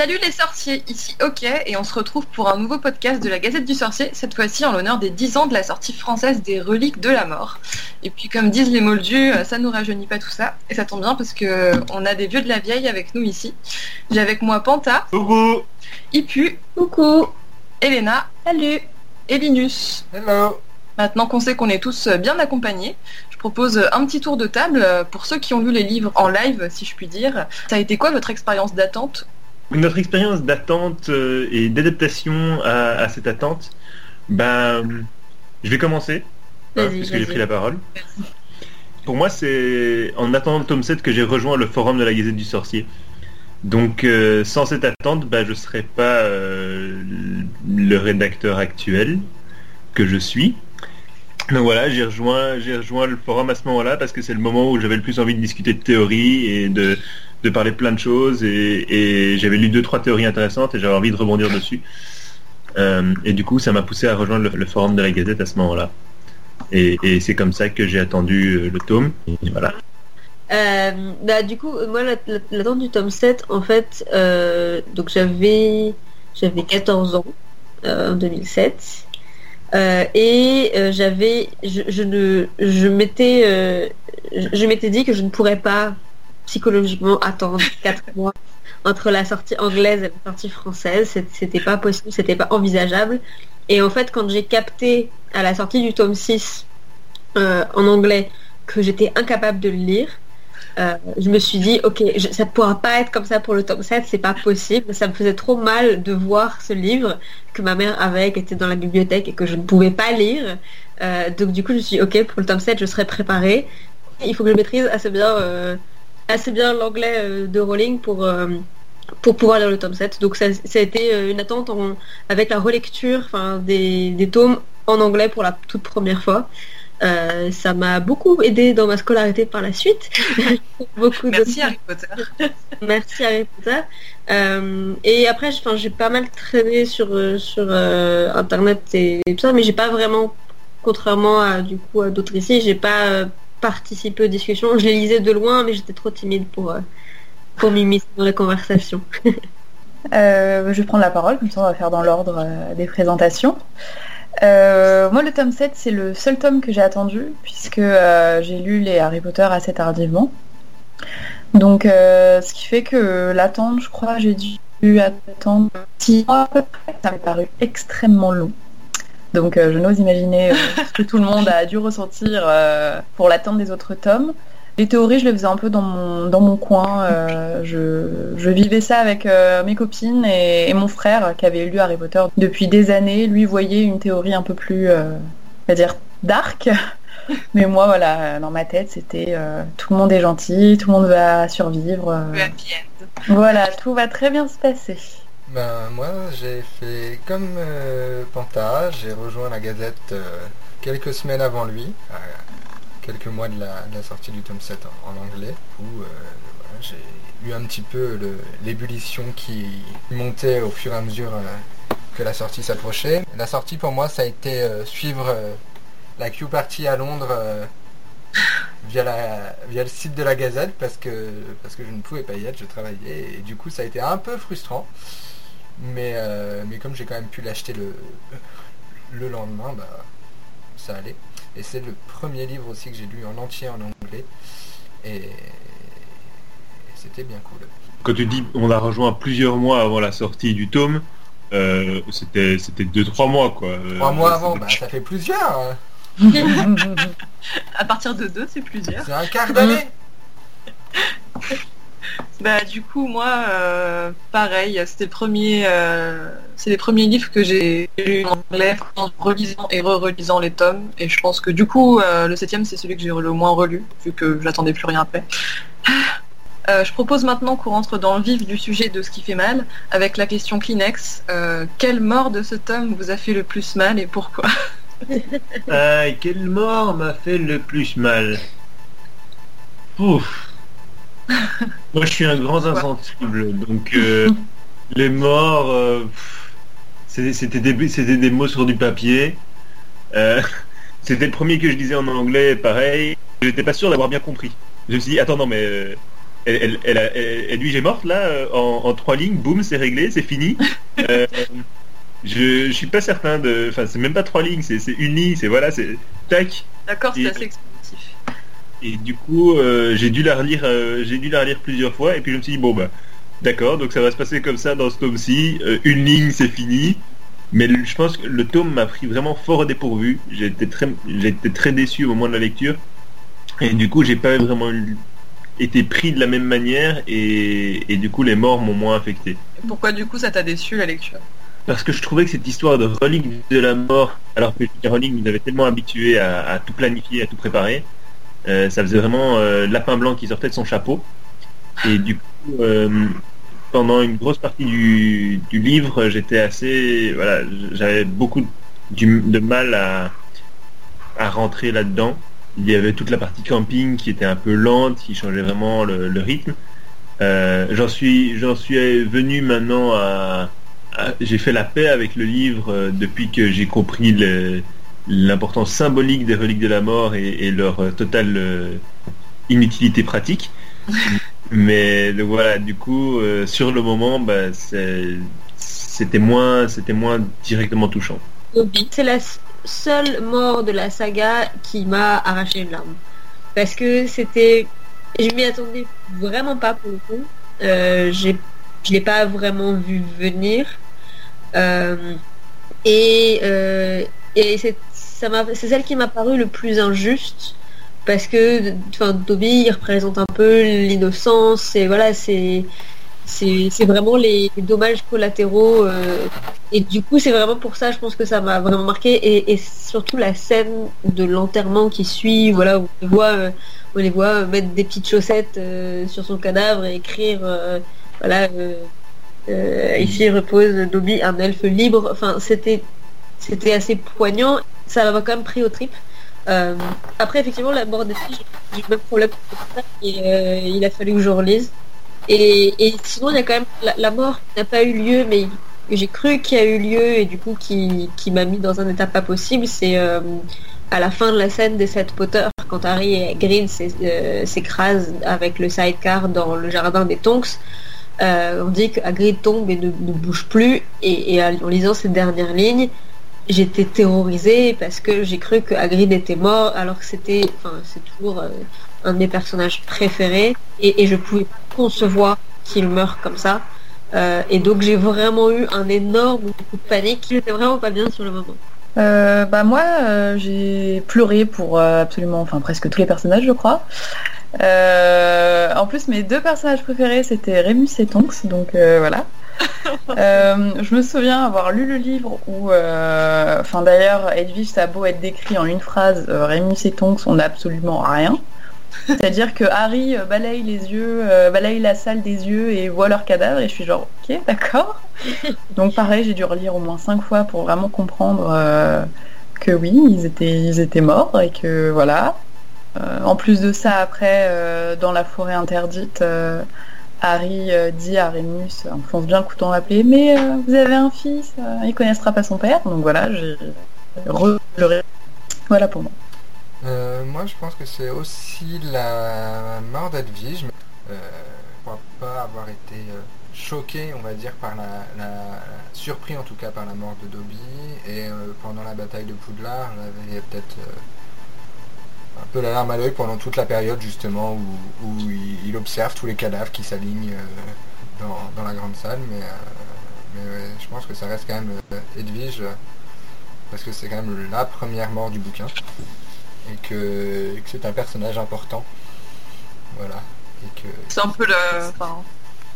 Salut les sorciers, ici OK et on se retrouve pour un nouveau podcast de la Gazette du Sorcier, cette fois-ci en l'honneur des 10 ans de la sortie française des Reliques de la Mort. Et puis comme disent les moldus, ça nous rajeunit pas tout ça, et ça tombe bien parce que on a des vieux de la vieille avec nous ici. J'ai avec moi Panta, Coucou Ipu, Coucou Elena, Salut et Linus. Hello Maintenant qu'on sait qu'on est tous bien accompagnés, je propose un petit tour de table pour ceux qui ont lu les livres en live, si je puis dire. Ça a été quoi votre expérience d'attente Notre expérience d'attente euh, et d'adaptation à, à cette attente, ben, je vais commencer, hein, puisque j'ai pris la parole. Pour moi, c'est en attendant le tome 7 que j'ai rejoint le forum de la Gazette du Sorcier. Donc, euh, sans cette attente, ben, je ne serais pas euh, le rédacteur actuel que je suis. Donc voilà, j'ai rejoint, j'ai rejoint le forum à ce moment-là parce que c'est le moment où j'avais le plus envie de discuter de théorie et de, de parler plein de choses et, j'avais lu deux trois théories intéressantes et j'avais envie de rebondir dessus. Euh, et du coup, ça m'a poussé à rejoindre le, forum de la Gazette à ce moment-là. Et, c'est comme ça que j'ai attendu euh, le tome. Voilà. Euh, bah, du coup, moi, la- la- l'attente du tome 7, en fait, donc j'avais j'avais 14 ans en 2007. Euh, et j'avais je, je ne je m'étais je m'étais dit que je ne pourrais pas psychologiquement attendre 4 mois entre la sortie anglaise et la sortie française. C'était pas possible c'était pas envisageable. Et en fait quand j'ai capté à la sortie du tome 6 euh, en anglais que j'étais incapable de le lire euh, je me suis dit ok je, ça ne pourra pas être comme ça pour le tome 7 c'est pas possible. Ça me faisait trop mal de voir ce livre que ma mère avait qui était dans la bibliothèque et que je ne pouvais pas lire. Euh, donc du coup je me suis dit ok pour le tome 7 je serai préparée. Il faut que je maîtrise assez bien assez bien l'anglais euh, de Rowling pour euh, pour pouvoir lire le tome 7 donc ça, ça a été euh, une attente en- avec la relecture enfin des, des tomes en anglais pour la toute première fois Euh, ça m'a beaucoup aidé dans ma scolarité par la suite beaucoup Merci Harry Potter. Merci Harry Potter. Euh, et après, j'ai pas mal traîné sur sur euh, internet et, et tout ça, mais j'ai pas vraiment, contrairement à du coup à d'autres ici, j'ai pas euh, participé aux discussions. Je les lisais de loin, mais j'étais trop timide pour euh, m'immiscer dans les conversations. Euh, je vais prendre la parole, comme ça on va faire dans l'ordre euh, des présentations. Euh, moi, le tome 7, c'est le seul tome que j'ai attendu, puisque euh, j'ai lu les Harry Potter assez tardivement. Donc, euh, ce qui fait que l'attente, je crois, j'ai dû attendre 6 mois à peu près. Ça m'est paru extrêmement long. Donc, euh, je n'ose imaginer euh, ce que tout le monde a dû ressentir euh, pour l'attente des autres tomes. Les théories, je les faisais un peu dans mon, dans mon coin. euh, je, je vivais ça avec euh, mes copines et, et mon frère qui avait lu Harry Potter depuis des années. Lui voyait une théorie un peu plus, euh, on va dire, dark. Mais moi, voilà, dans ma tête, c'était tout le monde est gentil, tout le monde va survivre. voilà, tout va très bien se passer. Ben moi j'ai fait comme euh, Panta, j'ai rejoint la Gazette euh, quelques semaines avant lui, à quelques mois de la, sortie du tome 7 en, anglais, où euh, j'ai eu un petit peu l'ébullition qui montait au fur et à mesure euh, que la sortie s'approchait. La sortie pour moi ça a été euh, suivre euh, la Q Party à Londres euh, via le site de la Gazette parce que, parce que je ne pouvais pas y être, je travaillais et du coup ça a été un peu frustrant. Mais, euh, mais comme j'ai quand même pu l'acheter le, le lendemain, bah, ça allait. Et c'est le premier livre aussi que j'ai lu en entier en anglais. Et, c'était bien cool. Quand tu dis on a rejoint plusieurs mois avant la sortie du tome, euh, c'était c'était deux trois mois quoi. Trois Euh, mois avant, bah, ça fait plusieurs. hein. À partir de deux, c'est plusieurs. C'est un quart d'année. Bah du coup moi euh, pareil, c'était premier euh, c'est les premiers livres que j'ai lus en anglais en relisant et re-relisant les tomes et je pense que du coup euh, le septième c'est celui que j'ai le moins relu vu que j'attendais plus rien après. Euh, je propose maintenant qu'on rentre dans le vif du sujet de ce qui fait mal avec la question Kleenex. Quelle mort de ce tome vous a fait le plus mal et pourquoi quelle mort m'a fait le plus mal? Ouf. Moi, je suis un grand insensible, donc euh, les morts, euh, c'était des, des mots sur du papier. Euh, c'était le premier que je disais en anglais, pareil. J'étais pas sûr d'avoir bien compris. Je me suis dit, attends, non, mais elle, elle, lui j'ai morte là en, en trois lignes, boum, c'est réglé, c'est fini. Je, je suis pas certain de, enfin c'est même pas trois lignes, c'est une ligne, c'est voilà, c'est tac. D'accord, c'est expéditif. Et du coup, euh, j'ai dû la relire, euh, j'ai dû la relire plusieurs fois, et puis je me suis dit bon bah, d'accord, donc ça va se passer comme ça dans ce tome-ci, euh, une ligne, c'est fini. Mais le- je pense que le tome m'a pris vraiment fort au dépourvu. J'ai été très, été très déçu au moment de la lecture, et du coup, j'ai pas vraiment été pris de la même manière, et, et du coup, les morts m'ont moins affecté. Pourquoi du coup ça t'a déçu la lecture? Parce que je trouvais que cette histoire de relique de la mort, alors que J.K. Rowling nous avait tellement habitués à, à tout planifier, à tout préparer, euh, ça faisait vraiment euh, lapin blanc qui sortait de son chapeau. Et du coup, euh, pendant une grosse partie du, livre, j'étais assez, voilà, j'avais beaucoup de mal à, à rentrer là-dedans. Il y avait toute la partie camping qui était un peu lente, qui changeait vraiment le, rythme. J'en suis, j'en suis venu maintenant à, j'ai fait la paix avec le livre depuis que j'ai compris le- l'importance symbolique des reliques de la mort et, et leur euh, totale euh, inutilité pratique. Mais donc voilà, du coup, euh, sur le moment, bah, c'était moins, c'était moins directement touchant. C'est la seule mort de la saga qui m'a arraché une larme. Parce que c'était... Je m'y attendais vraiment pas pour le coup. Je l'ai pas vraiment vu venir. Et et c'est c'est celle qui m'a paru le plus injuste. Parce que enfin, Dobby il représente un peu l'innocence et voilà c'est c'est vraiment les, dommages collatéraux euh, et du coup, c'est vraiment pour ça, je pense que ça m'a vraiment marqué. Et, surtout la scène de l'enterrement qui suit, voilà, où on les voit, euh, on les voit euh, mettre des petites chaussettes sur son cadavre et écrire, voilà, ici repose Dobby, un elfe libre. Enfin, c'était, c'était assez poignant. Ça m'a quand même pris au trip. Euh, après, effectivement, la mort des filles, j'ai j'ai le même problème et euh, il a fallu que je relise. Et, sinon, il y a quand même la, la mort n'a pas eu lieu, mais j'ai cru qu'il y a eu lieu et du coup qui, m'a mis dans un état pas possible, c'est euh, à la fin de la scène des sept Potter, quand Harry et euh, s'écrasent avec le sidecar dans le jardin des Tonks. on dit que tombe et ne, bouge plus. Et, et en lisant ces dernières lignes, j'étais terrorisée parce que j'ai cru que Hagrid était mort alors que c'était, enfin, c'est toujours euh, un de mes personnages préférés et, et je pouvais concevoir qu'il meure comme ça. Euh, et donc j'ai vraiment eu un énorme coup de panique. J'étais vraiment pas bien sur le moment. Euh, bah moi, euh, j'ai pleuré pour absolument, enfin presque tous les personnages, je crois. En plus, mes deux personnages préférés, c'était Rémus et Tonks, donc voilà. Euh, je me souviens avoir lu le livre où, euh, enfin d'ailleurs, Edwige, ça a beau être décrit en une phrase, euh, Rémus et Tonks, on n'a absolument rien. C'est-à-dire que Harry euh, balaye les yeux, balaye la salle des yeux et voit leur cadavre et je suis genre ok d'accord. Donc pareil j'ai dû relire au moins cinq fois pour vraiment comprendre que oui ils étaient ils étaient morts et que voilà. En plus de ça après dans la forêt interdite Harry euh, dit à Rémus, enfonce bien le couteau dans la plaie, mais euh, vous avez un fils, euh, il connaîtra pas son père, donc voilà, j'ai. Voilà pour moi. Euh, moi, je pense que c'est aussi la mort d'Edwige. Euh, je crois pas avoir été euh, choqué, on va dire, par la, la- surpris en tout cas par la mort de Dobby. Et euh, pendant la bataille de Poudlard, j'avais peut-être euh, un peu la larme à l'œil pendant toute la période justement où, où il, il observe tous les cadavres qui s'alignent euh, dans, dans la grande salle. Mais, euh, mais ouais, je pense que ça reste quand même euh, Edwige parce que c'est quand même la première mort du bouquin et que, et que c'est un personnage important. Voilà. Et que C'est un peu le, enfin,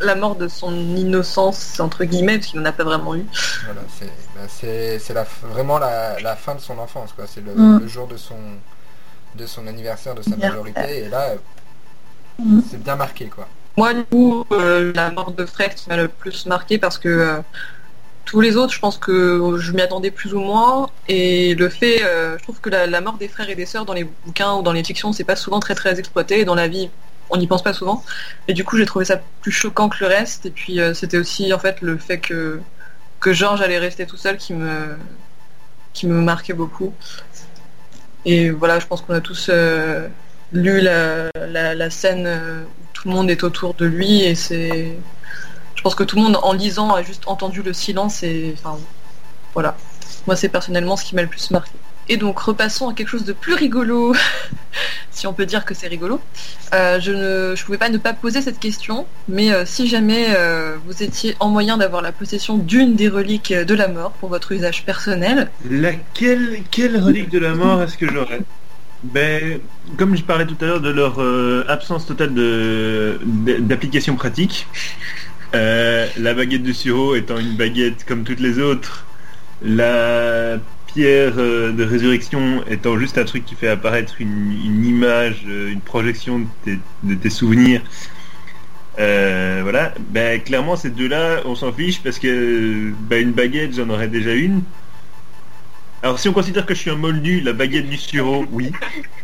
la mort de son innocence, entre guillemets, parce qu'il n'en a pas vraiment eu. voilà, c'est bah, c'est c'est la f- vraiment la, la fin de son enfance quoi. C'est le, Mm. le jour de son de son anniversaire, de sa majorité et là Mm. c'est bien marqué quoi. Moi, du coup, euh, la mort de Fred qui m'a le plus marqué parce que euh, tous les autres, je pense que je m'y attendais plus ou moins. Et le fait, euh, je trouve que la, la mort des frères et des sœurs dans les bouquins ou dans les fictions, c'est pas souvent très très exploité. Et dans la vie, on n'y pense pas souvent. Et du coup, j'ai trouvé ça plus choquant que le reste. Et puis, euh, c'était aussi en fait le fait que que Georges allait rester tout seul qui me qui me marquait beaucoup. Et voilà, je pense qu'on a tous euh, lu la, scène euh, où tout le monde est autour de lui et c'est. Je pense que tout le monde en lisant a juste entendu le silence et voilà. Moi c'est personnellement ce qui m'a le plus marqué. Et donc repassons à quelque chose de plus rigolo, si on peut dire que c'est rigolo. Euh, je ne je pouvais pas ne pas poser cette question, mais euh, si jamais euh, vous étiez en moyen d'avoir la possession d'une des reliques de la mort pour votre usage personnel, Laquelle, quelle relique de la mort est-ce que j'aurais? Ben, comme je parlais tout à l'heure de leur absence totale d'application pratique, la baguette de Suro étant une baguette comme toutes les autres, la euh, de résurrection étant juste un truc qui fait apparaître une, image, euh, une projection de tes, souvenirs. Euh, voilà, ben clairement ces deux-là, on s'en fiche parce que ben, une baguette, j'en aurais déjà une. Alors si on considère que je suis un moldu, la baguette du Suro, oui.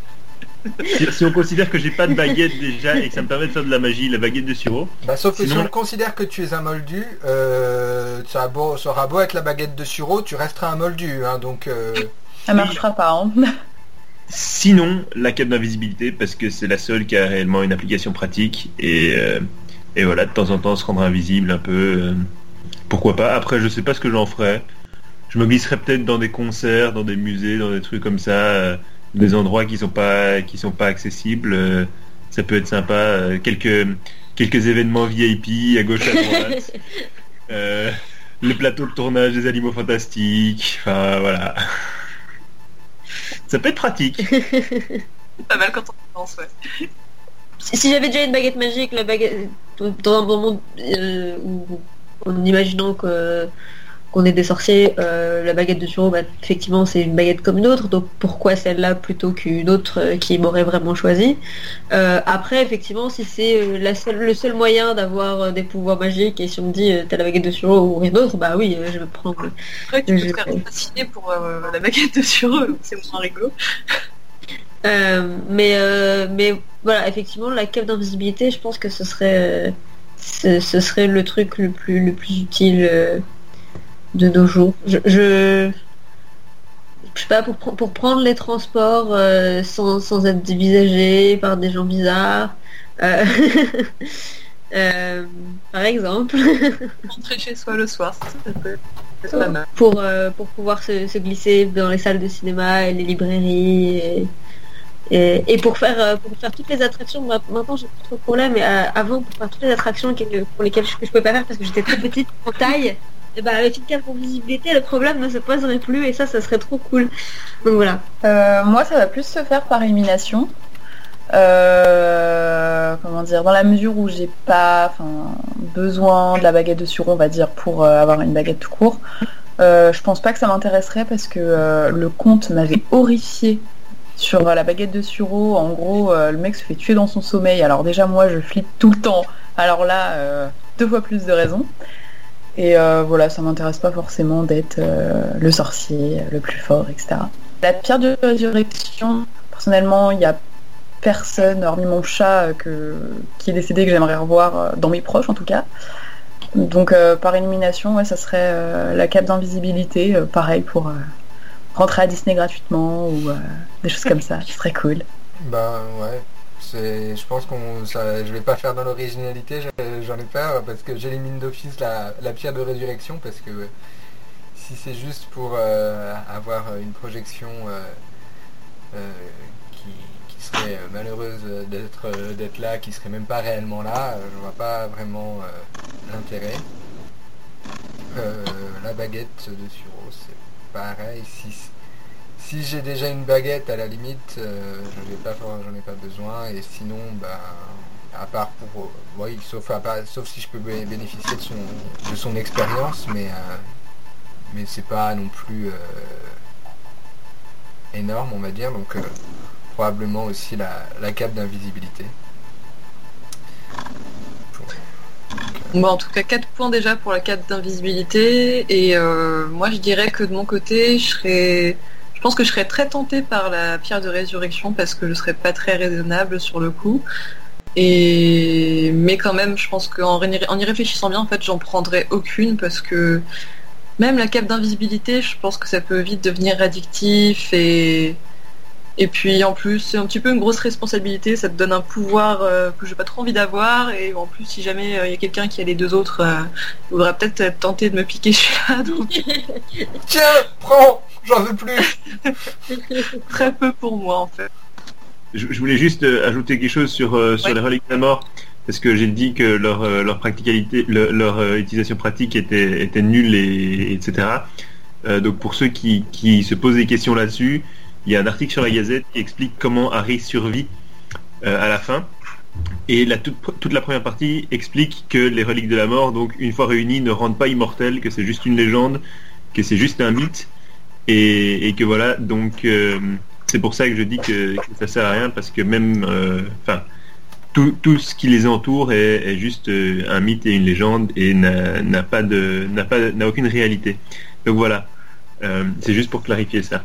Si, si on considère que j'ai pas de baguette déjà et que ça me permet de faire de la magie, la baguette de Suro, Bah, sauf que si on considère que tu es un moldu, euh, ça, beau, ça aura beau être la baguette de Suro, tu resteras un moldu. Hein, donc, euh, Ça marchera pas. Hein. Sinon, la cape d'invisibilité, parce que c'est la seule qui a réellement une application pratique. Et, euh, et voilà, de temps en temps, se rendre invisible un peu. euh, pourquoi pas. Après, je sais pas ce que j'en ferais. Je me glisserais peut-être dans des concerts, dans des musées, dans des trucs comme ça, euh, des endroits qui sont pas qui sont pas accessibles. euh, ça peut être sympa. euh, quelques quelques événements VIP à gauche à droite. Euh, le plateau de tournage des animaux fantastiques. Enfin voilà. Ça peut être pratique. c'est pas mal quand on pense, ouais. Si, si j'avais déjà une baguette magique, la baguette dans un moment euh, où en imaginant que qu'on est des sorciers, euh, la baguette de Suro, bah, effectivement c'est une baguette comme une autre, donc pourquoi celle-là plutôt qu'une autre euh, qui m'aurait vraiment choisi? Euh, Après effectivement si c'est la seule, le seul moyen d'avoir des pouvoirs magiques et si on me dit t'as la baguette de Suro ou rien d'autre, bah oui je vais prendre. Après, tu peux Je- te faire fasciner pour la baguette de eux, c'est moins rigolo. Mais euh, mais voilà effectivement la cape d'invisibilité je pense que ce serait ce, ce serait le truc le plus le plus utile de nos jours. Je, je je sais pas pour, pour prendre les transports euh, sans, sans être dévisagé par des gens bizarres euh, euh, par exemple. Rentrer chez soi le soir, ça, ça peut être pas mal. pour, euh, pour pouvoir se, se glisser dans les salles de cinéma et les librairies et, et, et pour faire pour faire toutes les attractions. Ma- maintenant j'ai plus trop de problème mais avant pour faire toutes les attractions pour lesquelles je, que je pouvais pas faire parce que j'étais très petite en taille et ben avec une carte pour visibilité le problème ne se poserait plus et ça ça serait trop cool voilà Euh, moi, ça va plus se faire par élimination. Euh, comment dire, dans la mesure où j'ai pas besoin de la baguette de Suro, on va dire, pour euh, avoir une baguette tout court. Je pense pas que ça m'intéresserait parce que le conte m'avait horrifié sur la baguette de Suro. En gros, le mec se fait tuer dans son sommeil. Alors déjà, moi, je flippe tout le temps. Alors là, deux fois plus de raisons. Et euh, voilà, ça m'intéresse pas forcément d'être euh, le sorcier, le plus fort, etc. La pierre de résurrection, personnellement, il n'y a personne, hormis mon chat, euh, qui est décédé, que j'aimerais revoir dans mes proches en tout cas. Donc par élimination, ouais, ça serait la cape d'invisibilité, pareil pour rentrer à Disney gratuitement ou des choses comme ça, ce serait cool. ben ouais. Je pense qu'on, je vais pas faire dans l'originalité, je- j'en ai peur parce que j'élimine d'office la, la pierre de résurrection parce que si c'est juste pour euh, avoir une projection euh, euh, qui, qui serait malheureuse d'être là, qui serait même pas réellement là, je vois pas vraiment l'intérêt. La baguette de Suro, c'est pareil. Si, si j'ai déjà une baguette, à la limite, euh, je n'ai pas, j'en ai pas besoin. Et sinon, bah, à part pour, euh, oui, sauf, à part- sauf si je peux bé- bénéficier de son, expérience, mais, euh, mais c'est pas non plus euh, énorme, on va dire. Donc, euh, probablement aussi la, cape d'invisibilité. Bon, en tout cas, 4 points déjà pour la carte d'invisibilité. Et moi, je dirais que de mon côté, je serais. Je pense que je serais très tentée par la pierre de résurrection parce que je serais pas très raisonnable sur le coup. Et mais quand même, je pense qu'en y réfléchissant bien, en fait, j'en prendrais aucune parce que même la cape d'invisibilité, je pense que ça peut vite devenir addictif et Et puis en plus, c'est un petit peu une grosse responsabilité, ça te donne un pouvoir euh, que j'ai pas trop envie d'avoir. Et en plus, si jamais il y a quelqu'un qui a les deux autres, euh, il voudrait peut-être être tenté de me piquer celui-là. Donc Tiens, prends, j'en veux plus. très peu pour moi en fait. Je, je voulais juste euh, ajouter quelque chose sur, euh, sur Ouais. les reliques de la mort, parce que j'ai dit que leur, euh, leur practicalité, leur euh, utilisation pratique était, était nulle, et, etc. Euh, donc pour ceux qui, qui se posent des questions là-dessus, il y a un article sur la Gazette qui explique comment Harry survit euh, à la fin. Et toute, la première partie explique que les reliques de la mort, donc une fois réunies, ne rendent pas immortels, que c'est juste une légende, que c'est juste un mythe, et, que voilà, donc euh, c'est pour ça que je dis que, que ça sert à rien, parce que même, euh, tout, ce qui les entoure est, juste un mythe et une légende et n'a pas de, n'a n'a aucune réalité. Donc voilà, c'est juste pour clarifier ça.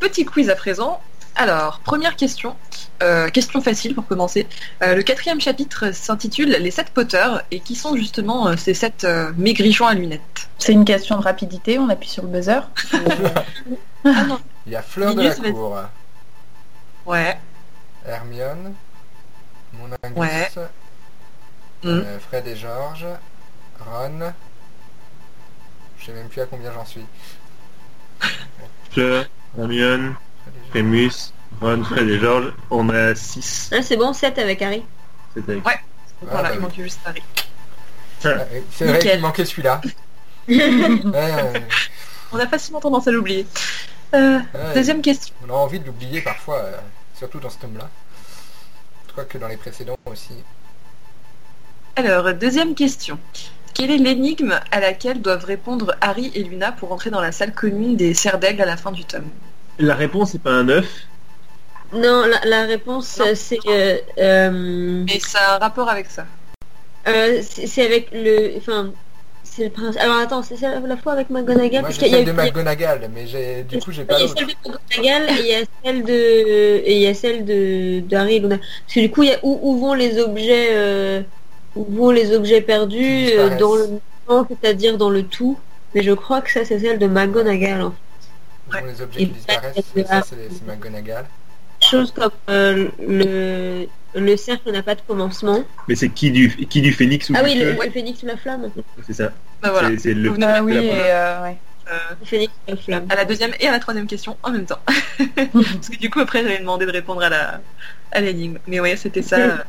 Petit quiz à présent. Alors, première question. Euh, question facile pour commencer. Euh, le quatrième chapitre s'intitule Les sept Potter et qui sont justement euh, ces sept euh, maigrichons à lunettes? C'est une question de rapidité, on appuie sur le buzzer. Ah non, Il y a Fleur de la. Cour, ouais. Hermione, mon Angus, Ouais. euh, Fred et George, Ron. Je sais même plus à combien j'en suis. Fleur, Hermione. Rémus, Ron, Fred et George, on a 6. Ah, c'est bon, 7 avec Harry. C'était Ouais. voilà, bah il oui. manquait juste Harry. Ah, C'est vrai Nickel. qu'il manquait celui-là. Ouais, On a facilement tendance à l'oublier. Euh, ouais. deuxième question. On a envie de l'oublier parfois, euh, surtout dans ce tome-là. Je crois que dans les précédents aussi. Alors, deuxième question. Quelle est l'énigme à laquelle doivent répondre Harry et Luna pour entrer dans la salle commune des serres d'aigle à la fin du tome? La réponse c'est pas un œuf. Non, la, la réponse, euh, c'est... euh, euh, Mais ça a un rapport avec ça. euh, c'est avec le... Enfin, c'est le prince... Alors attends, c'est celle- la fois avec McGonagall? Moi parce j'ai qu'il y a celle de eu- il y a- McGonagall, mais du coup j'ai pas il y a celle de McGonagall et il y a celle de et il y a celle de d'Harry et Luna. Parce que du coup, il y a où, où vont les objets où vont les objets perdus euh, dans le temps, c'est-à-dire dans le tout. Mais je crois que ça c'est celle de McGonagall. hein. Où sont les objets Et qui disparaissent, ça c'est McGonagall. Chose comme euh, le le cercle n'a pas de commencement. Mais c'est qui du, qui du phénix ou Ah du oui, le, feu le phénix ou la flamme. C'est ça. Voilà. C'est- le. Ah oui, première, euh, ouais. euh, Le phénix ou la flamme. à la deuxième et à la troisième question en même temps. Parce que du coup, après, j'avais demandé de répondre à la à l'énigme. Mais ouais, c'était ça.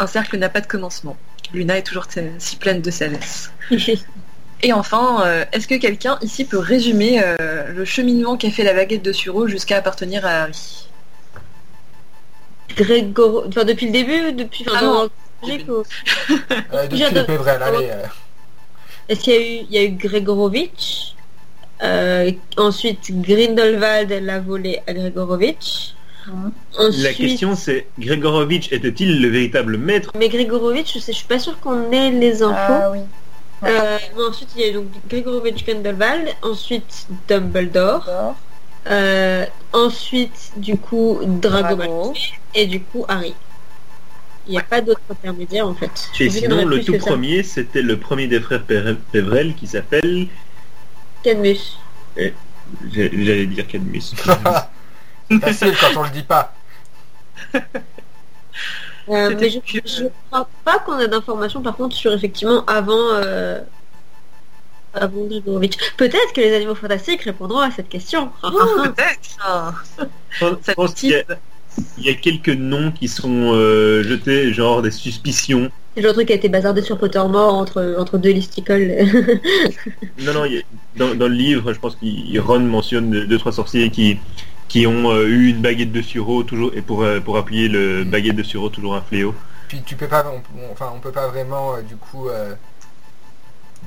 Un cercle n'a pas de commencement. Luna est toujours si pleine de sagesse. Et enfin, euh, est-ce que quelqu'un ici peut résumer euh, le cheminement qu'a fait la baguette de Suro jusqu'à appartenir à Harry? Grégor... Enfin, depuis le début, depuis... Enfin, Ah dans- non. logique, ou- Euh, depuis J'adore. le Pévrel, allez. euh, Est-ce qu'il y a eu, il y a eu Gregorovitch euh, Ensuite, Grindelwald l'a volé à Gregorovitch. Ensuite, La question c'est Gregorovitch était-il le véritable maître? Mais Gregorovitch, je, sais, je suis pas sûre qu'on ait les infos. Ah oui. Euh, ensuite, il y a eu donc Gregorovitch Grindelwald. Ensuite, Dumbledore. Euh, ensuite, du coup, Drago Drago. Malfoy. Et du coup, Harry. Il n'y a pas d'autre intermédiaire en fait. Je Et sinon, le tout premier, c'était le premier des frères Pévrel qui s'appelle. Cadmus. J'ai- J'allais dire Cadmus. Facile quand on le dit pas. Euh, mais je je crois pas qu'on a d'informations par contre sur effectivement avant euh, avant Grigorovitch. Peut-être que les animaux fantastiques répondront à cette question. Oh, Peut-être hein. Je Ça pense qu'il y, a- il y a quelques noms qui sont euh, jetés, genre des suspicions. C'est le truc qui a été bazardé sur Pottermore entre, entre deux listicoles. Non, non, il y a- dans, dans le livre, je pense qu'il Ron mentionne deux, deux, trois sorciers qui, qui ont euh, eu une baguette de sureau toujours et pour, euh, pour appuyer le baguette de sureau toujours un fléau. Puis tu peux pas, on, on- enfin on peut pas vraiment euh, du coup euh,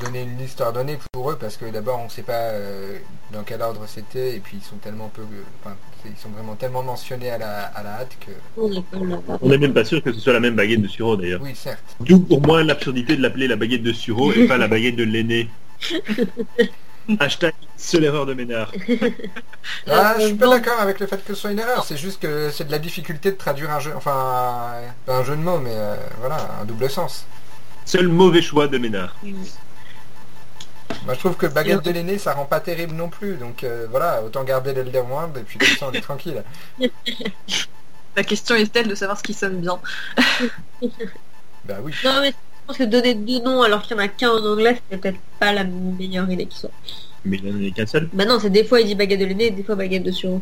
donner une liste ordonnée pour eux parce que d'abord on sait pas euh, dans quel ordre c'était et puis ils sont tellement peu, enfin ils sont vraiment tellement mentionnés à la, à la hâte que. On n'est même pas sûr que ce soit la même baguette de sureau d'ailleurs. oui certes. D'où pour moi l'absurdité de l'appeler la baguette de sureau et pas la baguette de l'aîné. Hashtag seule erreur de Ménard. Ah, je suis pas d'accord avec le fait que ce soit une erreur, c'est juste que c'est de la difficulté de traduire un jeu, enfin pas un jeu de mots mais euh, voilà un double sens. Seul mauvais choix de Ménard. Moi je trouve que baguette de l'aîné ça rend pas terrible non plus, donc euh, voilà, autant garder l'Elder Wand et puis comme ça on est tranquille. La question est-elle de savoir ce qui sonne bien? Bah oui. Non, mais je pense que donner deux noms alors qu'il y en a qu'un en anglais, c'est peut-être pas la meilleure idée qui soit. Mais il n'y en a qu'un seul. Bah non, c'est des fois il dit baguette de l'aîné, des fois baguette de sureau.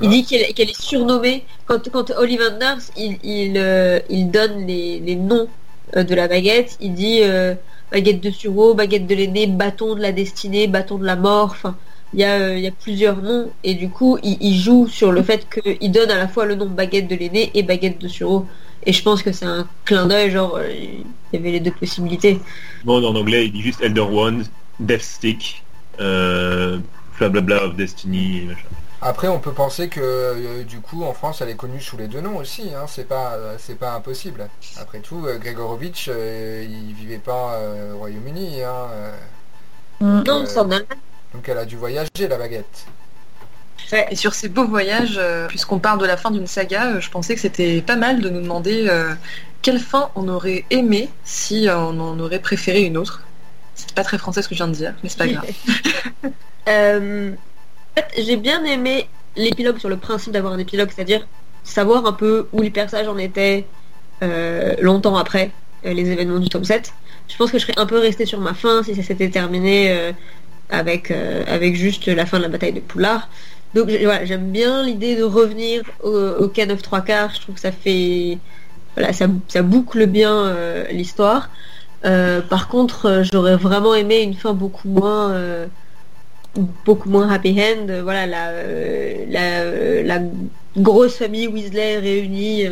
Il dit qu'elle est surnommée. Quand, quand Ollivanders, il, il, euh, il donne les, les noms euh, de la baguette, il dit euh, baguette de sureau, baguette de l'aîné, bâton de la destinée, bâton de la mort, enfin, il y, a, il y a plusieurs noms, et du coup, il, il joue sur le fait qu'il donne à la fois le nom baguette de l'aîné et baguette de sureau. Et je pense que c'est un clin d'œil, genre, euh, il y avait les deux possibilités. Bon, en anglais, il dit juste Elder Wand, Death Stick, euh, blablabla of Destiny, et machin. Après on peut penser que euh, du coup en France elle est connue sous les deux noms aussi, hein. c'est pas euh, c'est pas impossible. Après tout, euh, Gregorovitch euh, il vivait pas euh, au Royaume-Uni, hein. Non, Euh, donc elle a dû voyager la baguette. Et sur ces beaux voyages, euh, puisqu'on parle de la fin d'une saga, euh, je pensais que c'était pas mal de nous demander euh, quelle fin on aurait aimé si on en aurait préféré une autre. C'est pas très français ce que je viens de dire, mais c'est pas grave. En fait, j'ai bien aimé l'épilogue sur le principe d'avoir un épilogue, c'est-à-dire savoir un peu où les personnages en étaient longtemps après les événements du tome 7. Je pense que je serais un peu restée sur ma fin si ça s'était terminé avec, avec juste la fin de la bataille de Poulard. Donc voilà, j'aime bien l'idée de revenir au, au K9 3 quarts. Je trouve que ça fait voilà, ça, boucle bien euh, l'histoire. Euh, par contre, euh, j'aurais vraiment aimé une fin beaucoup moins beaucoup moins happy end. Voilà, la, grosse famille Weasley réunie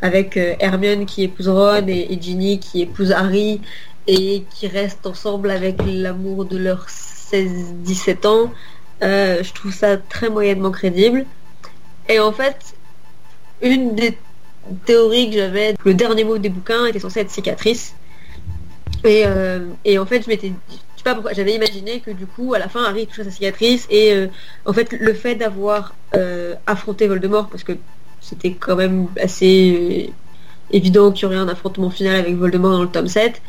avec Hermione qui épouse Ron et, et Ginny qui épouse Harry et qui restent ensemble avec l'amour de leurs 16-17 ans. Euh, je trouve ça très moyennement crédible. Et en fait, une des théories que j'avais, le dernier mot des bouquins était censé être cicatrice. Et, euh, et en fait, je m'étais je sais pas pourquoi, j'avais imaginé que du coup, à la fin, Harry toucherait sa cicatrice et euh, en fait, le fait d'avoir affronté Voldemort, parce que c'était quand même assez évident qu'il y aurait un affrontement final avec Voldemort dans le tome 7,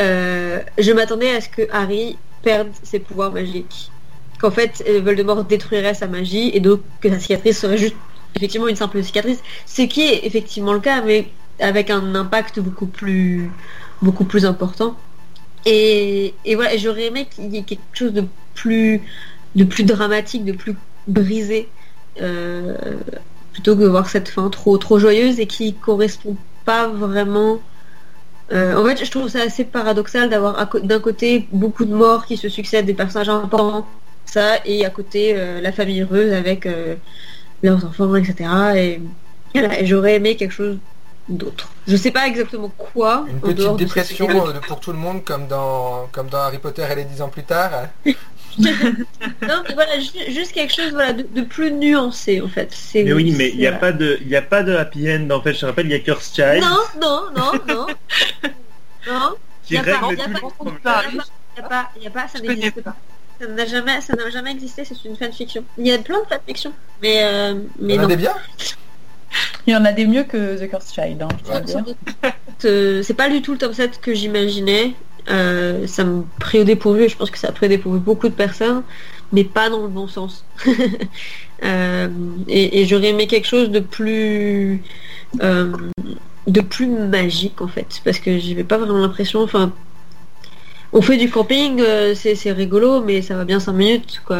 euh, je m'attendais à ce que Harry perde ses pouvoirs magiques. Qu'en fait, euh, Voldemort détruirait sa magie et donc que sa cicatrice serait juste effectivement une simple cicatrice. Ce qui est effectivement le cas, mais avec un impact beaucoup plus, beaucoup plus important. Et, voilà, j'aurais aimé qu'il y ait quelque chose de plus, de plus dramatique, de plus brisé, euh, plutôt que de voir cette fin trop, trop joyeuse et qui correspond pas vraiment. Euh, en fait, je trouve ça assez paradoxal d'avoir d'un côté beaucoup de morts qui se succèdent, des personnages importants, ça, et à côté euh, la famille heureuse avec euh, leurs enfants, etc. Et, voilà, et j'aurais aimé quelque chose d'autre. Je sais pas exactement quoi. Une en petite de dépression euh, pour tout le monde comme dans comme dans Harry Potter et les 10 ans plus tard. hein. Non, mais voilà, ju- juste quelque chose voilà, de, de plus nuancé en fait. C'est- Mais oui, mais il n'y a voilà. pas de, il y a pas de happy end. En fait, je te rappelle, il y a Curse Child Non, non, non, non. non, qui règle pas- il n'y a pas, y a pas, ça n'existe pas. Ça n'a jamais, ça n'a jamais existé, c'est une fanfiction. Il y a plein de fanfictions, mais, euh, mais Il y en a des biens? Il y en a des mieux que The Cursed Child, hein, Ouais. Euh, c'est pas du tout le top 7 que j'imaginais. Euh, ça me pris au dépourvu, et je pense que ça a pris au dépourvu beaucoup de personnes, mais pas dans le bon sens. Euh, et et j'aurais aimé quelque chose de plus euh, de plus magique en fait, parce que j'avais pas vraiment l'impression. Enfin, on fait du camping, euh, c'est c'est rigolo, mais ça va bien 5 minutes quoi.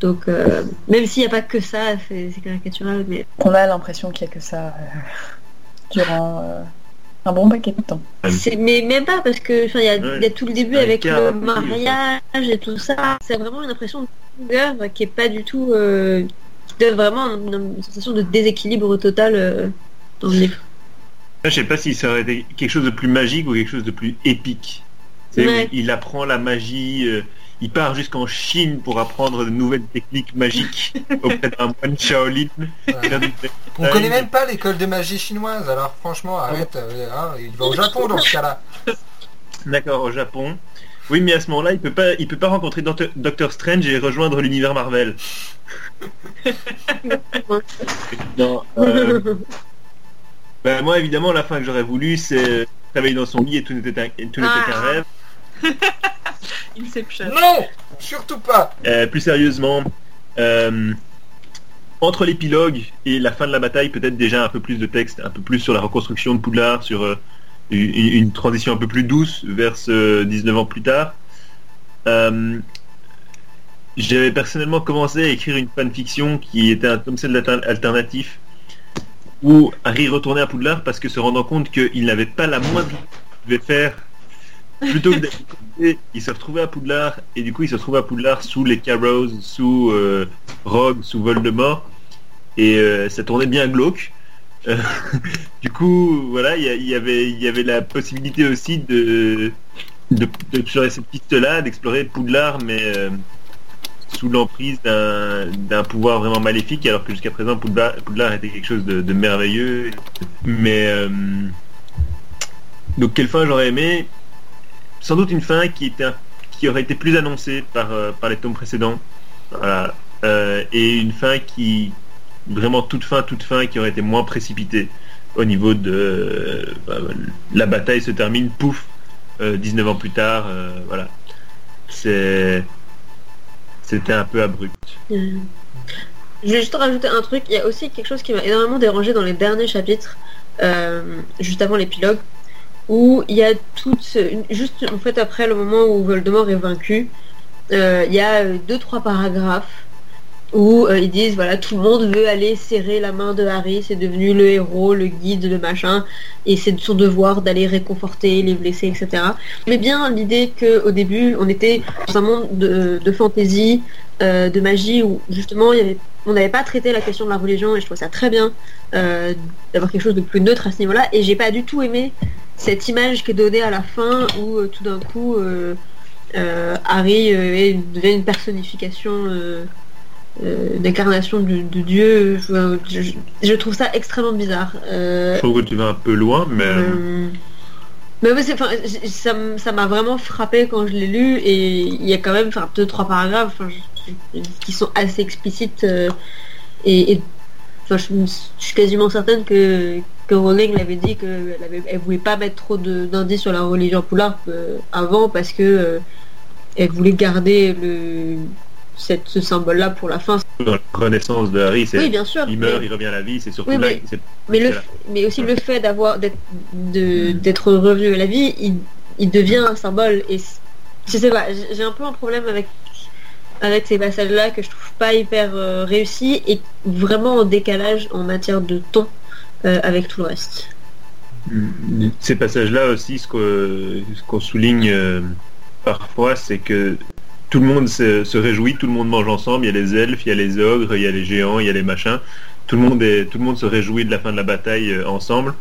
Donc euh, même s'il n'y a pas que ça, c'est c'est caricatural, mais On a l'impression qu'il n'y a que ça euh, durant euh, un bon paquet de temps. C'est- mais même pas parce que enfin, il y, a- Ouais. il y a tout le début Un avec le mariage et tout ça. C'est vraiment une impression de longueur qui est pas du tout euh, qui donne vraiment une, une sensation de déséquilibre total euh, dans le livre. Je sais pas si ça aurait été quelque chose de plus magique ou quelque chose de plus épique. Ouais. il apprend la magie, euh, il part jusqu'en Chine pour apprendre de nouvelles techniques magiques auprès d'un moine Shaolin. Ouais. On Ouais. connaît même pas l'école de magie chinoise, alors franchement, arrête, euh, hein, il va au Japon dans ce cas-là. D'accord, au Japon. Oui, mais à ce moment-là, il peut pas, il peut pas rencontrer Doctor, Strange et rejoindre l'univers Marvel. Non. euh, ben, moi, évidemment, la fin que j'aurais voulu, c'est réveiller dans son lit et tout n'était un- et tout n'était Ah. qu'un rêve. Inception. Non Surtout pas Euh, plus sérieusement, euh, entre l'épilogue et la fin de la bataille, peut-être déjà un peu plus de texte, un peu plus sur la reconstruction de Poudlard, sur euh, une, une transition un peu plus douce vers ce 19 ans plus tard. Euh, J'avais personnellement commencé à écrire une fanfiction qui était un tome 7 alter- alternatif où Harry retournait à Poudlard parce que se rendant compte qu'il n'avait pas la moindre devait faire plutôt que et il se retrouvait à Poudlard et du coup il se retrouvait à Poudlard sous les Carrows, sous euh, Rogue, sous Voldemort et euh, ça tournait bien glauque. Euh, du coup voilà il y, il y avait la possibilité aussi de de- d'explorer cette piste là, d'explorer Poudlard mais sous l'emprise d'un pouvoir vraiment maléfique alors que jusqu'à présent Poudlard, était quelque chose de, de merveilleux mais donc quelle fin j'aurais aimé sans doute une fin qui était qui aurait été plus annoncée par euh, par les tomes précédents. Euh, et une fin qui vraiment toute fin toute fin qui aurait été moins précipitée au niveau de euh, bah, la bataille se termine pouf euh, 19 ans plus tard voilà. C'était un peu abrupt. Euh, Je vais juste rajouter un truc. Il y a aussi quelque chose qui m'a énormément dérangé dans les derniers chapitres, juste avant l'épilogue, où il y a toute, juste en fait après le moment où Voldemort est vaincu, euh, il y a euh, deux trois paragraphes où euh, ils disent voilà tout le monde veut aller serrer la main de Harry, c'est devenu le héros, le guide, le machin, et c'est son devoir d'aller réconforter les blessés, etc. Mais bien l'idée qu'au début on était dans un monde de, de fantasy, euh, de magie où justement il y avait, on n'avait pas traité la question de la religion et je trouve ça très bien d'avoir quelque chose de plus neutre à ce niveau-là et j'ai pas du tout aimé cette image qui est donnée à la fin où euh, tout d'un coup euh, euh, Harry est- devient une personnification euh, d'incarnation de, de Dieu. Je, je- je trouve ça extrêmement bizarre je trouve que tu vas un peu loin mais mais j- ça m'a vraiment frappé quand je l'ai lu et il y a quand même deux trois paragraphes je- qui sont assez explicites euh, et, je suis quasiment certaine que que Rowling l'avait dit qu'elle elle voulait pas mettre trop d'indices sur la religion Poulard euh, avant parce que euh, elle voulait garder le cette, ce symbole là pour la fin dans la renaissance de Harry c'est oui bien sûr il meurt mais- il revient à la vie c'est surtout Oui, là mais- mais, le, aussi le fait d'avoir d'être de- d'être revenu à la vie, il, il devient un symbole. Et je sais pas, j'ai un peu un problème avec avec ces passages-là que je trouve pas hyper euh, réussis et vraiment en décalage en matière de ton avec tout le reste. Ces passages-là aussi, ce qu'on souligne euh, parfois, c'est que tout le monde se, réjouit, tout le monde mange ensemble. Il y a les elfes, il y a les ogres, il y a les géants, il y a les machins. Tout le monde tout le monde se réjouit de la fin de la bataille euh, ensemble.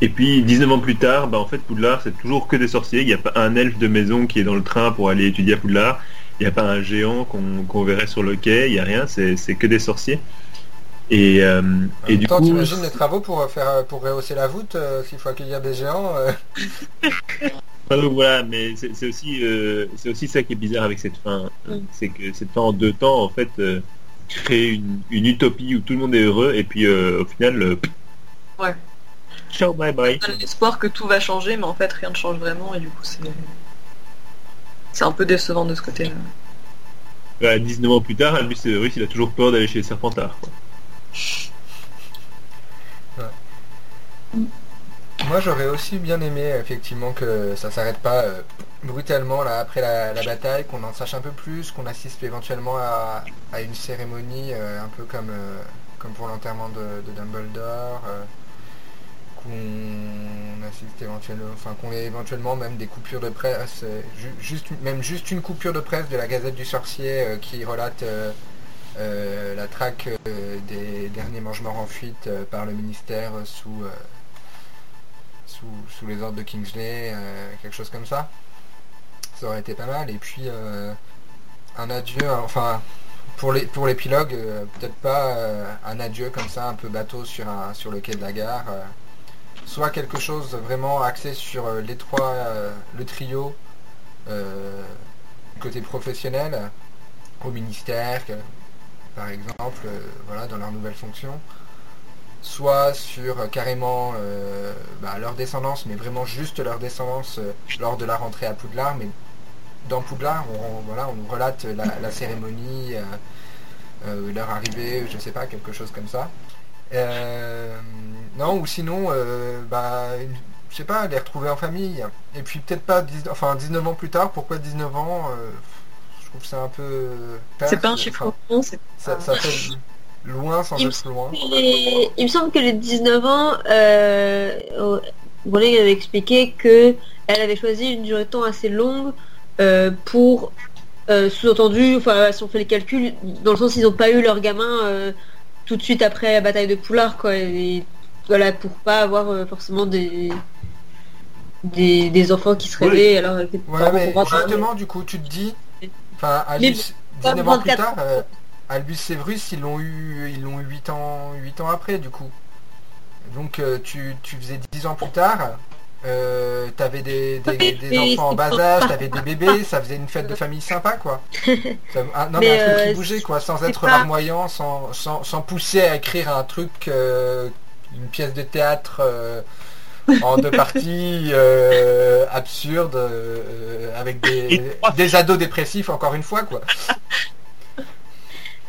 Et puis 19 ans plus tard, bah, en fait Poudlard c'est toujours que des sorciers. Il n'y a pas un elfe de maison qui est dans le train pour aller étudier à Poudlard. Il n'y a pas un géant qu'on verrait sur le quai. Il n'y a rien. C'est que des sorciers. Et, euh, et du temps, coup, t'imagines les travaux pour euh, faire pour rehausser la voûte euh, s'il faut accueillir des géants. euh, Enfin, donc voilà, mais c'est aussi, euh, c'est aussi ça qui est bizarre avec cette fin. Mm. C'est que cette fin en deux temps, en fait, euh, crée une, une utopie où tout le monde est heureux et puis euh, au final, euh, Ouais. ciao, bye bye. L'espoir que tout va changer, mais en fait rien ne change vraiment et du coup c'est c'est un peu décevant de ce côté-là. Bah, 19 ans plus tard, Albus Severus, il a toujours peur d'aller chez les Serpentards. Moi, j'aurais aussi bien aimé effectivement que ça s'arrête pas euh, brutalement là après la, bataille, qu'on en sache un peu plus, qu'on assiste éventuellement à, une cérémonie euh, un peu comme euh, comme pour l'enterrement de, Dumbledore, qu'on assiste éventuellement, enfin qu'on ait éventuellement même des coupures de presse, ju- juste même juste une coupure de presse de la Gazette du Sorcier qui relate euh, la traque euh, des derniers mangements en fuite euh, par le ministère sous, sous sous les ordres de Kingsley, quelque chose comme ça. Ça aurait été pas mal. Et puis un adieu, enfin pour les pour l'épilogue, peut-être pas un adieu comme ça, un peu bateau sur un sur le quai de la gare. soit quelque chose vraiment axé sur les trois, le trio côté professionnel, au ministère, par exemple, euh, voilà, dans leur nouvelle fonction, soit sur euh, carrément euh, bah, leur descendance, mais vraiment juste leur descendance lors de la rentrée à Poudlard, mais dans Poudlard, on, voilà, on relate la, cérémonie, leur arrivée, je sais pas, quelque chose comme ça. Non, ou sinon, bah, je sais pas, les retrouver en famille. Et puis peut-être pas, 10 enfin 19 ans plus tard, pourquoi 19 ans Je trouve que c'est un peu... C'est pas un chiffre enfin, rond, c'est ça, ça fait loin sans Il être loin. Il me semble que les 19 ans, euh, euh, avait expliqué que elle avait choisi une durée de temps assez longue euh, pour euh, sous-entendu, enfin si on fait les calculs, dans le sens ils n'ont pas eu leur gamin euh, tout de suite après la bataille de Poulard, quoi. Et, voilà, pour pas avoir euh, forcément des, des des enfants qui se Oui. réveillent alors que Ouais, mais justement, du coup, tu te dis, enfin, Albus, pas 19 ans plus 24 tard, euh, Albus Severus, ils l'ont eu, ils l'ont eu 8 ans, 8 ans après, du coup. Donc, euh, tu, tu faisais 10 ans plus tard, euh, t'avais des, des, Oui, des mais enfants en bas âge, t'avais des bébés, ça faisait une fête de famille sympa, quoi. Ah, non, mais, Mais, un truc qui bougeait, quoi, sans être pas- larmoyant, sans, sans, sans pousser à écrire un truc, une pièce de théâtre en deux parties, euh, absurde, euh, avec des, des ados dépressifs, encore une fois, quoi.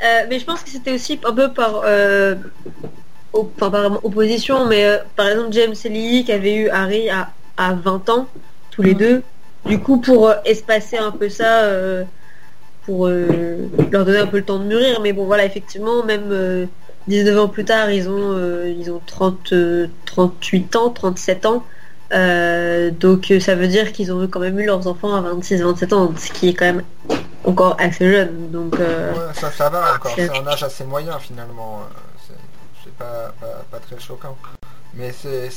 Euh, mais je pense que c'était aussi un peu par, euh, enfin, opposition, mais euh, par exemple James et Lily qui avaient eu Harry à, à 20 ans, tous les Mhm. deux. Du coup, pour euh, espacer un peu ça, euh, pour euh, leur donner un peu le temps de mûrir. Mais bon, voilà, effectivement, même euh, 19 ans plus tard, ils ont, euh, ils ont 30, euh, 38 ans, 37 ans. Euh, donc euh, ça veut dire qu'ils ont quand même eu leurs enfants à 26-27 ans, ce qui est quand même encore assez jeune. Donc euh, Ouais, ça, ça va encore, c'est- un âge assez moyen, finalement. euh, C'est pas, pas, pas très choquant. Mais c'est...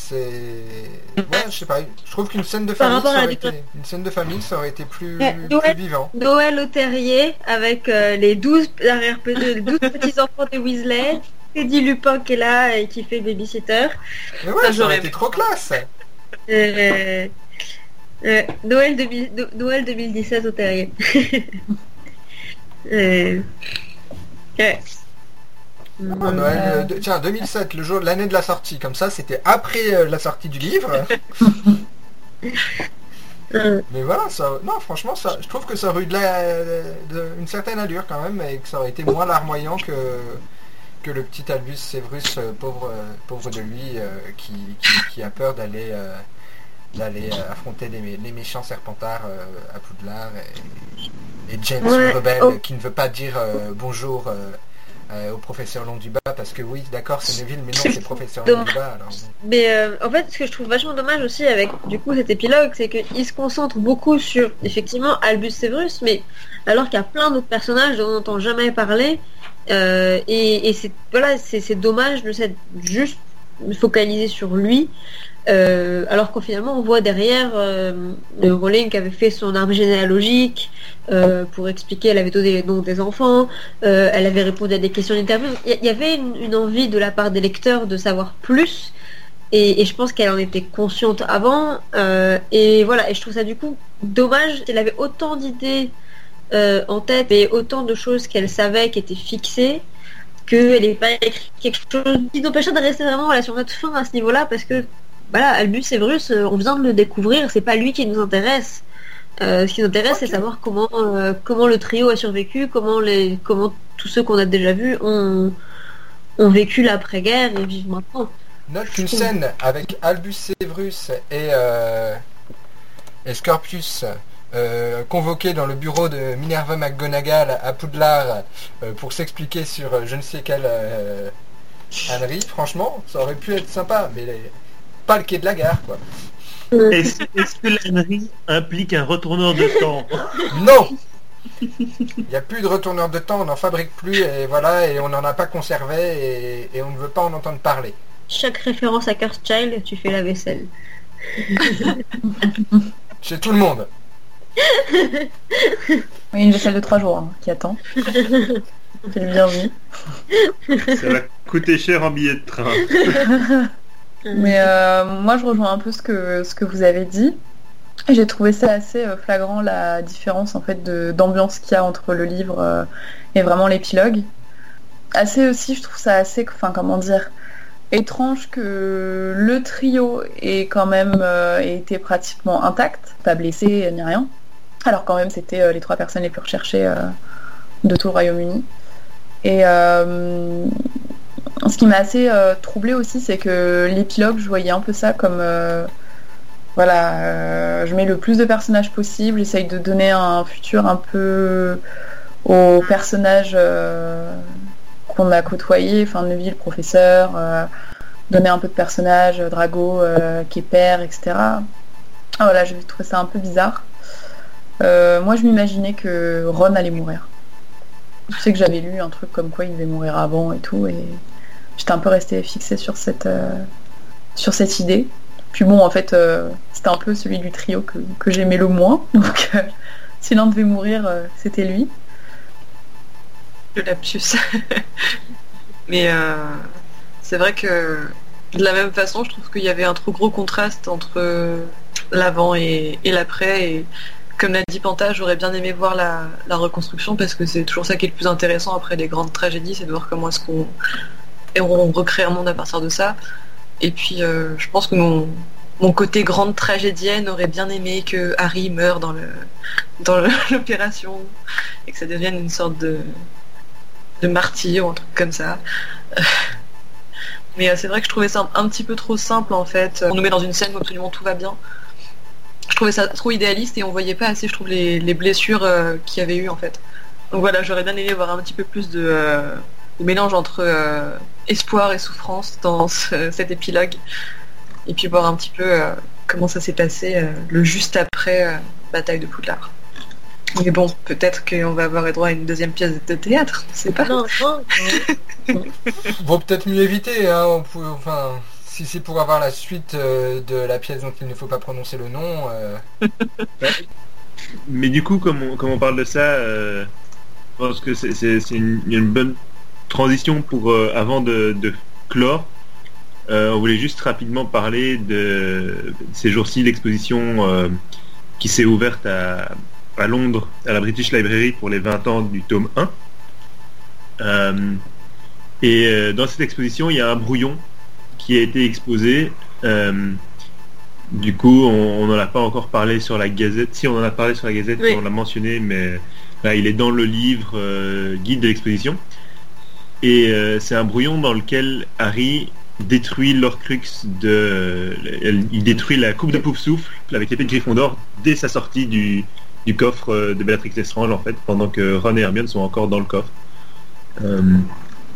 Ouais, je sais pas, je trouve qu'une scène de famille, ça aurait été... Une scène de famille, ça aurait été plus, Ouais, plus ouais. vivant. Noël au terrier avec euh, les 12 arrière les 12 petits enfants des Weasley, Teddy Lupin qui est là et qui fait babysitter. Mais ouais, j'aurais été trop classe Euh, euh, Noël, 2000 No- Noël 2017 au terrier. Euh, ouais. Ah, Noël, de- tiens, 2007, le jour, l'année de la sortie, comme ça, c'était après la sortie du livre. Mais voilà, ça, non, franchement, ça, je trouve que ça aurait eu de la, de- une certaine allure quand même, et que ça aurait été moins larmoyant que, que le petit Albus Severus, euh, pauvre, euh, pauvre de lui, euh, qui, qui, qui a peur d'aller d'aller affronter les, mé- les méchants serpentards à Poudlard, et, et James Ouais, le rebelle, oh. qui ne veut pas dire bonjour euh, au professeur Londubat, parce que oui, d'accord, c'est Neville, mais non, c'est professeur Dommage. Londubat, alors... Mais euh, en fait, ce que je trouve vachement dommage aussi avec du coup cet épilogue, c'est qu'il se concentre beaucoup sur effectivement Albus Severus, mais alors qu'il y a plein d'autres personnages dont on n'entend jamais parler, euh, et, et c'est voilà, c'est c'est dommage de s'être juste focalisé sur lui, euh, alors qu'au finalement on voit derrière euh, Rowling qui avait fait son arbre généalogique euh, pour expliquer la méthode des noms des enfants, euh, elle avait répondu à des questions d'interview. Il y, avait une, envie de la part des lecteurs de savoir plus. Et, je pense qu'elle en était consciente avant. euh, et voilà, et je trouve ça du coup dommage qu'elle avait autant d'idées euh, en tête et autant de choses qu'elle savait qui étaient fixées qu'elle n'ait pas écrit quelque chose qui n'empêchait de rester vraiment voilà, sur notre fin à ce niveau-là parce que voilà, Albus Severus, euh, on vient de le découvrir, c'est pas lui qui nous intéresse. Euh, ce qui nous intéresse, c'est savoir comment euh, comment le trio a survécu, comment les comment tous ceux qu'on a déjà vus ont, ont vécu l'après-guerre et vivent maintenant. Note qu'une scène avec Albus Severus et, euh, et Scorpius euh, convoqués dans le bureau de Minerva McGonagall à Poudlard euh, pour s'expliquer sur euh, je ne sais quelle ânerie, franchement, ça aurait pu être sympa, mais les- pas le quai de la gare, quoi. Est-ce que l'ânerie implique un retourneur de temps Non Il n'y a plus de retourneur de temps, on n'en fabrique plus, et voilà, et on n'en a pas conservé, et, et on ne veut pas en entendre parler. Chaque référence à Child, tu fais la vaisselle. Chez tout le monde. Oui, une vaisselle de trois jours hein, qui attend. C'est le bienvenu. Ça va coûter cher en billet de train. Mais euh, moi, je rejoins un peu ce que, ce que vous avez dit. J'ai trouvé ça assez euh, flagrant la différence en fait d'ambiance qu'il y a entre le livre euh, et vraiment l'épilogue. Assez aussi, je trouve ça assez, enfin comment dire, étrange que le trio ait quand même été pratiquement intact, pas blessé ni rien, Alors quand même, c'était les trois personnes les plus recherchées de tout le Royaume-Uni. Et euh, ce qui m'a assez euh, troublé aussi, c'est que l'épilogue, je voyais un peu ça comme euh, voilà, euh, je mets le plus de personnages possible, j'essaye de donner un futur un peu aux personnages qu'on a côtoyés, enfin Neville, le professeur, donner un peu de personnages, Drago, qui etc. Ah, voilà, j'ai trouvé ça un peu bizarre. Moi, je m'imaginais que Ron allait mourir. Je sais que j'avais lu un truc comme quoi il devait mourir avant et tout, et j'étais un peu restée fixée sur cette, euh, sur cette idée. Puis bon, en fait, euh, c'était un peu celui du trio que, que j'aimais le moins, donc euh, si l'un devait mourir, c'était lui. Le lapsus. Mais c'est vrai que de la même façon, je trouve qu'il y avait un trop gros contraste entre l'avant et, et l'après. Et comme l'a dit Panta, j'aurais bien aimé voir la, la reconstruction parce que c'est toujours ça qui est le plus intéressant après les grandes tragédies, c'est de voir comment est-ce qu'on et on recrée un monde à partir de ça. Et puis euh, je pense que mon, mon côté grande tragédienne aurait bien aimé que Harry meure dans le dans l'opération et que ça devienne une sorte de de martyr ou un truc comme ça. Mais euh, c'est vrai que je trouvais ça un, petit peu trop simple en fait. On nous met dans une scène où absolument tout va bien. Je trouvais ça trop idéaliste et on voyait pas assez, je trouve, les, les blessures euh, qu'il y avait eu en fait. Donc voilà, j'aurais bien aimé voir un petit peu plus de, mélange entre espoir et souffrance dans ce- cet épilogue. Et puis voir un petit peu euh, comment ça s'est passé euh, le juste après euh, bataille de Poudlard. Mais bon, peut-être qu'on va avoir droit à une deuxième pièce de théâtre, je sais pas. Non, non, non. Vaut peut-être mieux éviter, hein, on peut- enfin, si c'est pour avoir la suite euh, de la pièce dont il ne faut pas prononcer le nom, euh, Mais du coup, comme on, comme on parle de ça, euh, je pense que c'est c'est- c'est une, une bonne transition pour euh, avant de, de clore. Euh, on voulait juste rapidement parler de ces jours-ci l'exposition euh, qui s'est ouverte à, à Londres, à la British Library pour les 20 ans du tome 1. Euh, et dans cette exposition, il y a un brouillon qui a été exposé. Du coup, on n'en a pas encore parlé sur la Gazette. Si, on en a parlé sur la Gazette, Oui. on l'a mentionné, mais là, il est dans le livre euh, guide de l'exposition. Et euh, c'est un brouillon dans lequel Harry détruit l'Orcrux de... Il détruit la coupe de Poufsouffle avec l'épée de Gryffondor dès sa sortie du, du coffre euh, de Bellatrix Lestrange, en fait, pendant que Ron et Hermione sont encore dans le coffre. Euh,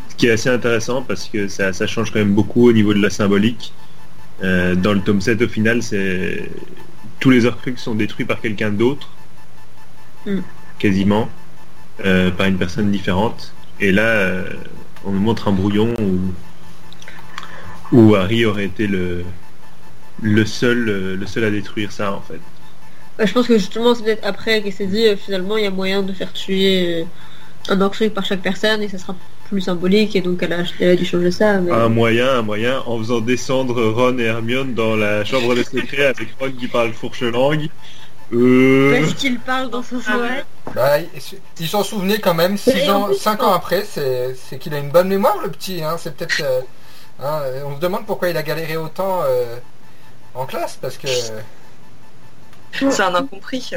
ce qui est assez intéressant parce que ça, ça change quand même beaucoup au niveau de la symbolique. Euh, dans le tome 7 au final, c'est tous les Horcruxes sont détruits par quelqu'un d'autre, Mm. quasiment, euh, par une personne différente. Et là, on nous montre un brouillon où, où Harry aurait été le, le seul, le seul à détruire ça en fait. Bah, je pense que justement c'est peut-être après qu'il s'est dit euh, finalement il y a moyen de faire tuer euh, un Orcrux par chaque personne et ça sera plus symbolique et donc elle a, elle a dû changer ça. Mais... Un moyen, un moyen, en faisant descendre Ron et Hermione dans la chambre des secrets avec Ron qui parle fourche-langue. Euh... Parce qu'il parle dans son oreille. bah, il il s'en souvenait quand même, Mais 6 en ans, plus, 5 quand- ans après, c'est qu'il a une bonne mémoire le petit, hein, c'est peut-être... euh, hein, on se demande pourquoi il a galéré autant euh, en classe, parce que... C'est un incompris.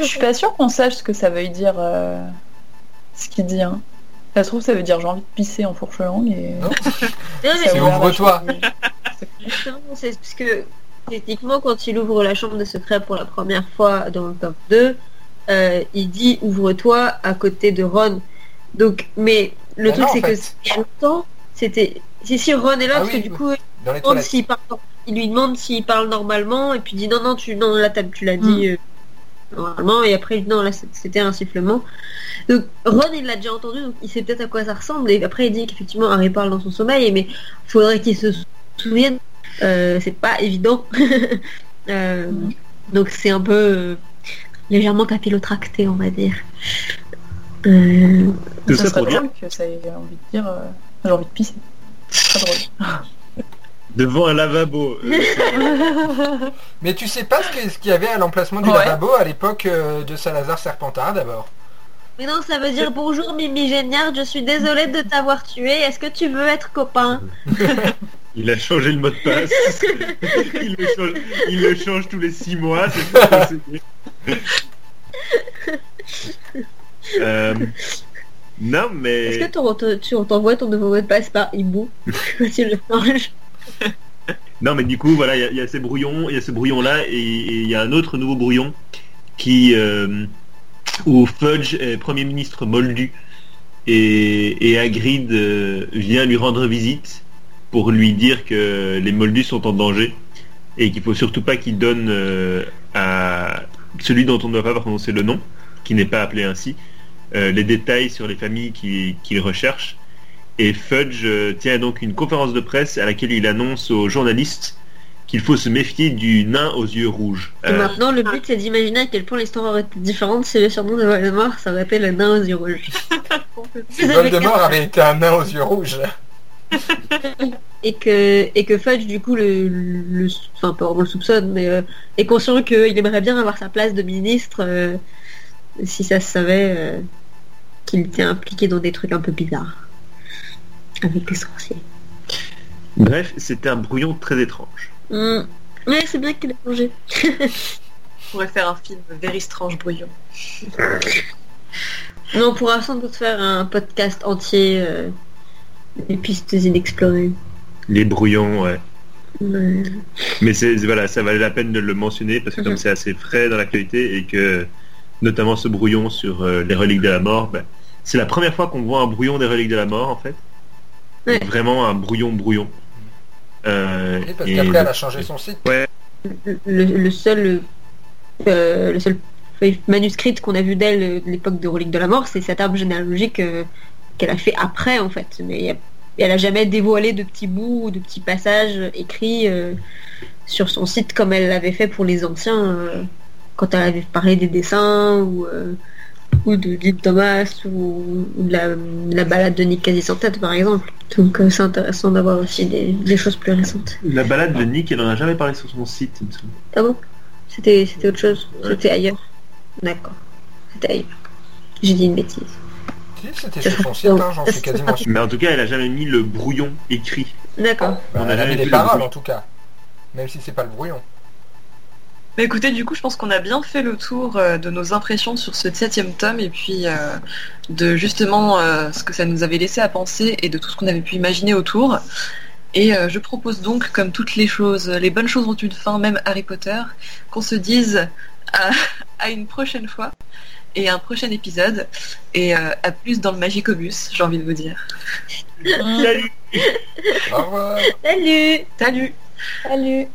Je suis pas sûre qu'on sache ce que ça veut dire, euh, ce qu'il dit. Hein. Ça se trouve, ça veut dire j'ai envie de pisser en fourche-langue et... Non Non, mais C'est ouvre-toi. c'est parce que techniquement, quand il ouvre la chambre de secret pour la première fois dans le tome 2, euh, il dit ouvre-toi à côté de Ron. Donc, mais le Ah truc c'est que il y a longtemps, c'était. Si, si Ron est là, Ah parce oui, que du coup, il, Dans les demande toilettes. s'il parle- il lui demande s'il parle normalement, et puis il dit non, non, tu, non là tu l'as dit euh, normalement, et après il dit non, là c'était un sifflement. Donc Ron il l'a déjà entendu, donc il sait peut-être à quoi ça ressemble, et après il dit qu'effectivement Harry parle dans son sommeil, mais faudrait qu'il se souvienne. Euh, c'est pas évident. Euh. Donc c'est un peu euh, légèrement capillotracté, on va dire. Euh, Tout ça ça serait pour dire drôle que ça ait envie de dire euh, j'ai envie de pisser. C'est pas drôle. devant un lavabo. euh, Mais tu sais pas ce qu'il y avait à l'emplacement du Ouais. lavabo à l'époque de Salazar Serpentard d'abord? Mais non, ça veut dire bonjour Mimi Géniard, je suis désolée de t'avoir tué, est-ce que tu veux être copain? Il a changé le mot de passe. il, le change, il le change tous les six mois. Euh, non, mais... Est-ce que tu t'envoies ton nouveau mot de passe par hibou quand tu le changes Non, mais du coup, voilà, il y a- il y, a ces brouillons, il y a ce brouillon-là, et et il y a un autre nouveau brouillon qui, euh, où Fudge est Premier ministre moldu, et, et Hagrid euh, vient lui rendre visite pour lui dire que les moldus sont en danger, et qu'il faut surtout pas qu'il donne euh, à celui dont on ne doit pas prononcer le nom, qui n'est pas appelé ainsi, euh, les détails sur les familles qu'il recherche. Et Fudge tient donc une conférence de presse à laquelle il annonce aux journalistes qu'il faut se méfier du nain aux yeux rouges. Et Euh, maintenant, le but c'est d'imaginer à quel point l'histoire aurait été différente si le surnom de Voldemort ça aurait été le nain aux yeux rouges. Si Voldemort avait été un nain aux yeux rouges. Et que, et que Fudge, du coup, le, le, enfin, pas vraiment le soupçonne, mais euh, est conscient qu'il aimerait bien avoir sa place de ministre euh, si ça se savait euh, qu'il était impliqué dans des trucs un peu bizarres. Avec les sorciers. Bref, c'était un brouillon très étrange. Hmm. Ouais, c'est bien qu'il a changé. On pourrait faire un film Very Strange Brouillon. Mais on pourra sans doute faire un podcast entier euh, des pistes inexplorées. Les brouillons, ouais. Ouais. Mais c'est voilà, ça valait la peine de le mentionner parce que comme Mhm. c'est assez frais dans l'actualité et que notamment ce brouillon sur euh, les reliques de la mort, ben, c'est la première fois qu'on voit un brouillon des reliques de la mort en fait. Ouais. Vraiment un brouillon brouillon. Euh, Oui, parce et qu'après, elle a donc- changé son site. le, le seul euh, le seul feuille manuscrite qu'on a vu d'elle euh, de l'époque de Relique de la Mort, c'est cet arbre généalogique euh, qu'elle a fait après en fait. Mais elle a jamais dévoilé de petits bouts ou de petits passages écrits euh, sur son site comme elle l'avait fait pour les anciens euh, quand elle avait parlé des dessins ou euh, ou de Dean Thomas ou, ou de, la, la balade de Nick quasi sans tête par exemple. Donc euh, c'est intéressant d'avoir aussi des, des choses plus récentes. La balade de Nick, elle en a jamais parlé sur son site. Ah bon? C'était c'était autre chose Ouais. C'était ailleurs D'accord. C'était ailleurs. J'ai dit une bêtise. Si, c'était sur son site, hein, j'en suis quasiment sûr. Mais en tout cas, elle a jamais mis le brouillon écrit. D'accord. Bah, On a elle a jamais mis vu les le paroles en tout cas. Même si c'est pas le brouillon. Bah écoutez, du coup, je pense qu'on a bien fait le tour euh, de nos impressions sur ce septième tome et puis euh, de justement euh, ce que ça nous avait laissé à penser et de tout ce qu'on avait pu imaginer autour. Et euh, je propose donc, comme toutes les choses, les bonnes choses ont une fin, même Harry Potter, qu'on se dise à, à une prochaine fois et à un prochain épisode et euh, à plus dans le Magicobus, j'ai envie de vous dire. Salut Au revoir. Salut Salut Salut